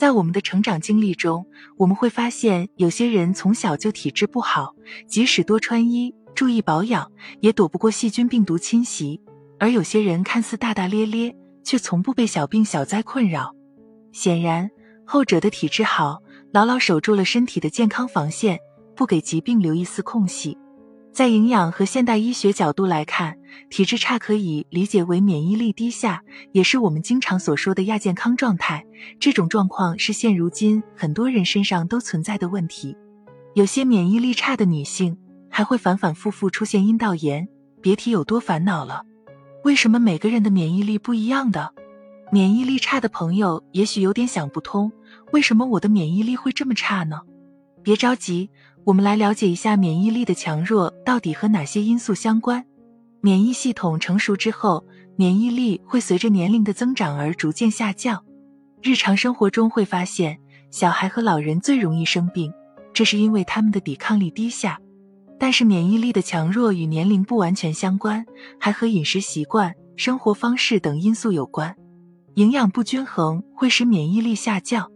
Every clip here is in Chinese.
在我们的成长经历中，我们会发现有些人从小就体质不好，即使多穿衣、注意保养，也躲不过细菌病毒侵袭；而有些人看似大大咧咧，却从不被小病小灾困扰。显然，后者的体质好，牢牢守住了身体的健康防线，不给疾病留一丝空隙。在营养和现代医学角度来看，体质差可以理解为免疫力低下，也是我们经常所说的亚健康状态。这种状况是现如今很多人身上都存在的问题。有些免疫力差的女性还会反反复复出现阴道炎，别提有多烦恼了。为什么每个人的免疫力不一样的？免疫力差的朋友也许有点想不通，为什么我的免疫力会这么差呢？别着急。我们来了解一下免疫力的强弱到底和哪些因素相关。免疫系统成熟之后，免疫力会随着年龄的增长而逐渐下降。日常生活中会发现，小孩和老人最容易生病，这是因为他们的抵抗力低下。但是免疫力的强弱与年龄不完全相关，还和饮食习惯、生活方式等因素有关。营养不均衡会使免疫力下降。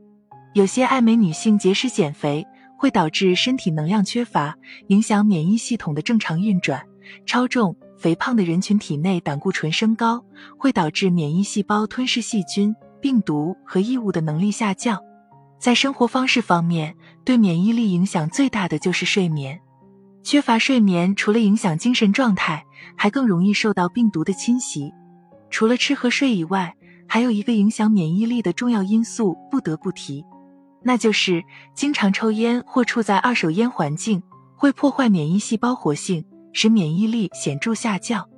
有些爱美女性节食减肥。会导致身体能量缺乏，影响免疫系统的正常运转。超重、肥胖的人群体内胆固醇升高，会导致免疫细胞吞噬细菌、病毒和异物的能力下降。在生活方式方面，对免疫力影响最大的就是睡眠。缺乏睡眠，除了影响精神状态，还更容易受到病毒的侵袭。除了吃和睡以外，还有一个影响免疫力的重要因素不得不提。那就是经常抽烟或处在二手烟环境，会破坏免疫细胞活性，使免疫力显著下降。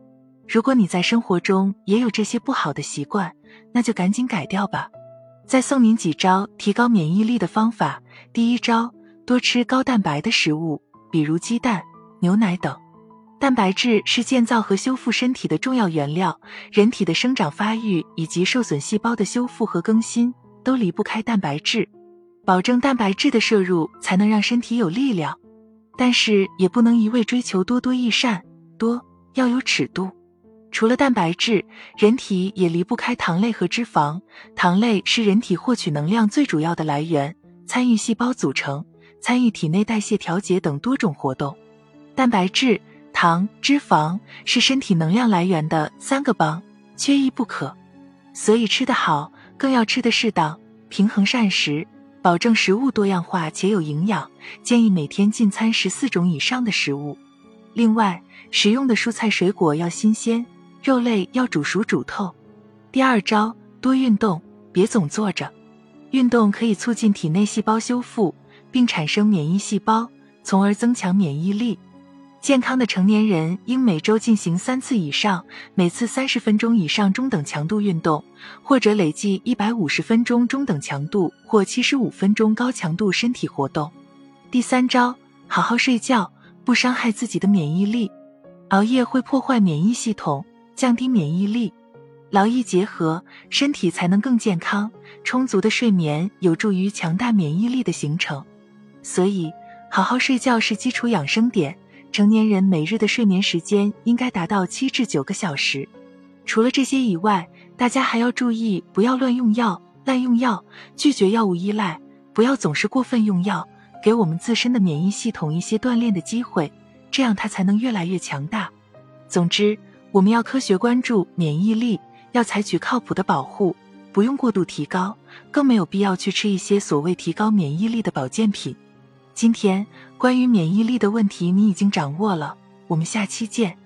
如果你在生活中也有这些不好的习惯，那就赶紧改掉吧。再送您几招提高免疫力的方法。第一招，多吃高蛋白的食物，比如鸡蛋、牛奶等。蛋白质是建造和修复身体的重要原料，人体的生长发育以及受损细胞的修复和更新都离不开蛋白质。保证蛋白质的摄入，才能让身体有力量。但是也不能一味追求多多益善，多要有尺度。除了蛋白质，人体也离不开糖类和脂肪。糖类是人体获取能量最主要的来源，参与细胞组成、参与体内代谢调节等多种活动。蛋白质、糖、脂肪是身体能量来源的三个帮，缺一不可。所以吃得好，更要吃得适当，平衡膳食。保证食物多样化且有营养，建议每天进餐十四种以上的食物。另外，食用的蔬菜水果要新鲜，肉类要煮熟煮透。第二招，多运动，别总坐着。运动可以促进体内细胞修复，并产生免疫细胞，从而增强免疫力。健康的成年人应每周进行三次以上，每次三十分钟以上中等强度运动，或者累计一百五十分钟中等强度或七十五分钟高强度身体活动。第三招，好好睡觉，不伤害自己的免疫力。熬夜会破坏免疫系统，降低免疫力。劳逸结合，身体才能更健康。充足的睡眠有助于强大免疫力的形成，所以好好睡觉是基础养生点。成年人每日的睡眠时间应该达到七至九个小时。除了这些以外，大家还要注意不要乱用药、滥用药，拒绝药物依赖，不要总是过分用药，给我们自身的免疫系统一些锻炼的机会，这样它才能越来越强大。总之，我们要科学关注免疫力，要采取靠谱的保护，不用过度提高，更没有必要去吃一些所谓提高免疫力的保健品。今天关于免疫力的问题，你已经掌握了。我们下期见。